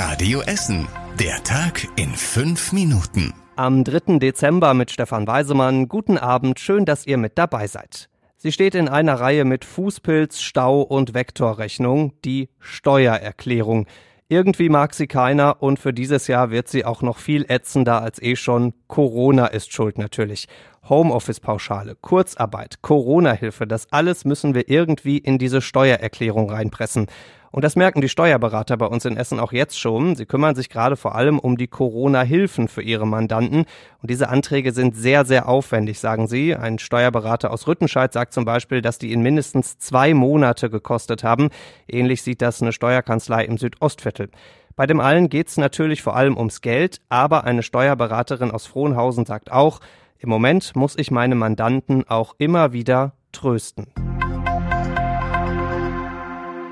Radio Essen. Der Tag in fünf Minuten. Am 3. Dezember mit Stefan Weisemann. Guten Abend, schön, dass ihr mit dabei seid. Sie steht in einer Reihe mit Fußpilz, Stau und Vektorrechnung, die Steuererklärung. Irgendwie mag sie keiner und für dieses Jahr wird sie auch noch viel ätzender als eh schon. Corona ist schuld natürlich. Homeoffice-Pauschale, Kurzarbeit, Corona-Hilfe, das alles müssen wir irgendwie in diese Steuererklärung reinpressen. Und das merken die Steuerberater bei uns in Essen auch jetzt schon. Sie kümmern sich gerade vor allem um die Corona-Hilfen für ihre Mandanten. Und diese Anträge sind sehr, sehr aufwendig, sagen sie. Ein Steuerberater aus Rüttenscheid sagt zum Beispiel, dass die ihn mindestens zwei Monate gekostet haben. Ähnlich sieht das eine Steuerkanzlei im Südostviertel. Bei dem allen geht es natürlich vor allem ums Geld, aber eine Steuerberaterin aus Frohnhausen sagt auch, im Moment muss ich meine Mandanten auch immer wieder trösten.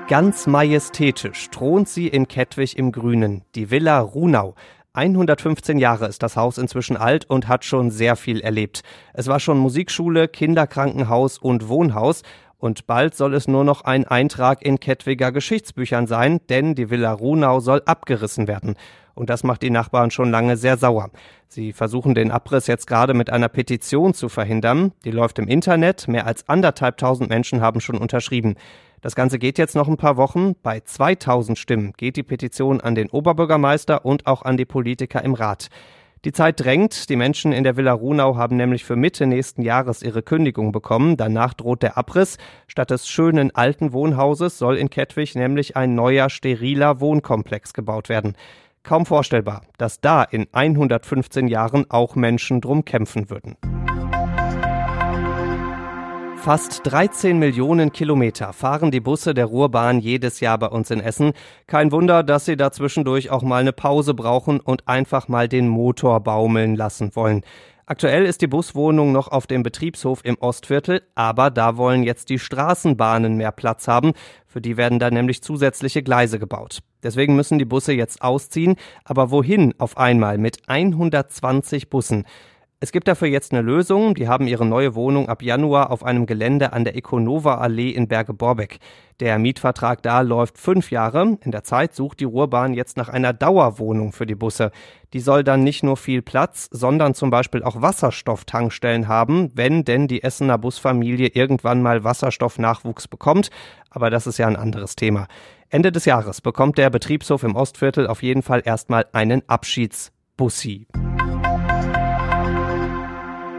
Ganz majestätisch thront sie in Kettwig im Grünen, die Villa Runau. 115 Jahre ist das Haus inzwischen alt und hat schon sehr viel erlebt. Es war schon Musikschule, Kinderkrankenhaus und Wohnhaus und bald soll es nur noch ein Eintrag in Kettwiger Geschichtsbüchern sein, denn die Villa Runau soll abgerissen werden. Und das macht die Nachbarn schon lange sehr sauer. Sie versuchen den Abriss jetzt gerade mit einer Petition zu verhindern. Die läuft im Internet. Mehr als anderthalbtausend Menschen haben schon unterschrieben. Das Ganze geht jetzt noch ein paar Wochen. Bei 2000 Stimmen geht die Petition an den Oberbürgermeister und auch an die Politiker im Rat. Die Zeit drängt. Die Menschen in der Villa Runau haben nämlich für Mitte nächsten Jahres ihre Kündigung bekommen. Danach droht der Abriss. Statt des schönen alten Wohnhauses soll in Kettwig nämlich ein neuer, steriler Wohnkomplex gebaut werden. Kaum vorstellbar, dass da in 115 Jahren auch Menschen drum kämpfen würden. Fast 13 Millionen Kilometer fahren die Busse der Ruhrbahn jedes Jahr bei uns in Essen. Kein Wunder, dass sie da zwischendurch auch mal eine Pause brauchen und einfach mal den Motor baumeln lassen wollen. Aktuell ist die Buswohnung noch auf dem Betriebshof im Ostviertel, aber da wollen jetzt die Straßenbahnen mehr Platz haben. Für die werden da nämlich zusätzliche Gleise gebaut. Deswegen müssen die Busse jetzt ausziehen. Aber wohin auf einmal mit 120 Bussen? Es gibt dafür jetzt eine Lösung. Die haben ihre neue Wohnung ab Januar auf einem Gelände an der Econova Allee in Berge-Borbeck. Der Mietvertrag da läuft fünf Jahre. In der Zeit sucht die Ruhrbahn jetzt nach einer Dauerwohnung für die Busse. Die soll dann nicht nur viel Platz, sondern zum Beispiel auch Wasserstofftankstellen haben, wenn denn die Essener Busfamilie irgendwann mal Wasserstoffnachwuchs bekommt. Aber das ist ja ein anderes Thema. Ende des Jahres bekommt der Betriebshof im Ostviertel auf jeden Fall erstmal einen Abschiedsbussi.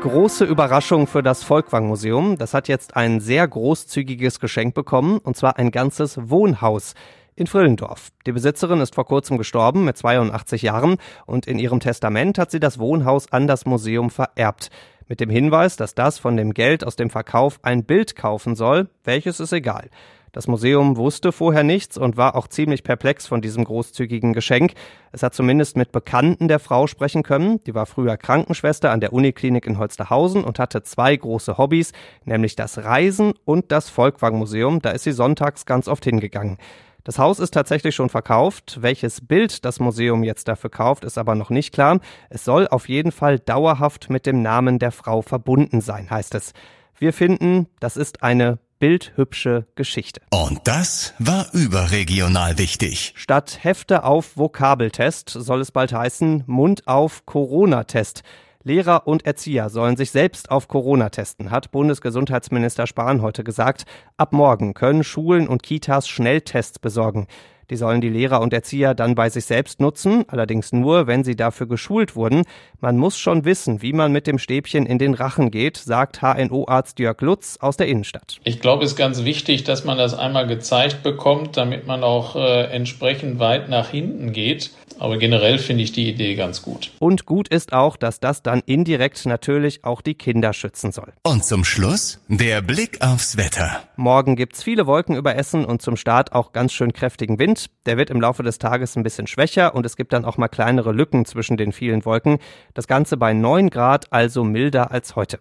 Große Überraschung für das Volkwang-Museum. Das hat jetzt ein sehr großzügiges Geschenk bekommen, und zwar ein ganzes Wohnhaus in Frillendorf. Die Besitzerin ist vor kurzem gestorben mit 82 Jahren und in ihrem Testament hat sie das Wohnhaus an das Museum vererbt. Mit dem Hinweis, dass das von dem Geld aus dem Verkauf ein Bild kaufen soll, welches ist egal. Das Museum wusste vorher nichts und war auch ziemlich perplex von diesem großzügigen Geschenk. Es hat zumindest mit Bekannten der Frau sprechen können. Die war früher Krankenschwester an der Uniklinik in Holsterhausen und hatte zwei große Hobbys, nämlich das Reisen und das Volkwang-Museum. Da ist sie sonntags ganz oft hingegangen. Das Haus ist tatsächlich schon verkauft. Welches Bild das Museum jetzt dafür kauft, ist aber noch nicht klar. Es soll auf jeden Fall dauerhaft mit dem Namen der Frau verbunden sein, heißt es. Wir finden, das ist eine bildhübsche Geschichte. Und das war überregional wichtig. Statt Hefte auf Vokabeltest soll es bald heißen Mund auf Corona-Test. Lehrer und Erzieher sollen sich selbst auf Corona testen, hat Bundesgesundheitsminister Spahn heute gesagt. Ab morgen können Schulen und Kitas Schnelltests besorgen. Die sollen die Lehrer und Erzieher dann bei sich selbst nutzen, allerdings nur, wenn sie dafür geschult wurden. Man muss schon wissen, wie man mit dem Stäbchen in den Rachen geht, sagt HNO-Arzt Jörg Lutz aus der Innenstadt. Ich glaube, es ist ganz wichtig, dass man das einmal gezeigt bekommt, damit man auch äh, entsprechend weit nach hinten geht. Aber generell finde ich die Idee ganz gut. Und gut ist auch, dass das dann indirekt natürlich auch die Kinder schützen soll. Und zum Schluss der Blick aufs Wetter. Morgen gibt's viele Wolken über Essen und zum Start auch ganz schön kräftigen Wind. Der wird im Laufe des Tages ein bisschen schwächer und es gibt dann auch mal kleinere Lücken zwischen den vielen Wolken. Das Ganze bei 9 Grad, also milder als heute.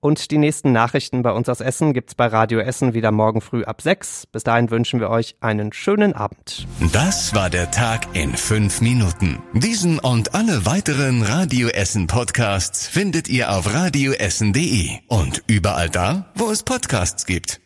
Und die nächsten Nachrichten bei uns aus Essen gibt's bei Radio Essen wieder morgen früh ab 6. Bis dahin wünschen wir euch einen schönen Abend. Das war der Tag in fünf Minuten. Diesen und alle weiteren Radio Essen Podcasts findet ihr auf radioessen.de und überall da, wo es Podcasts gibt.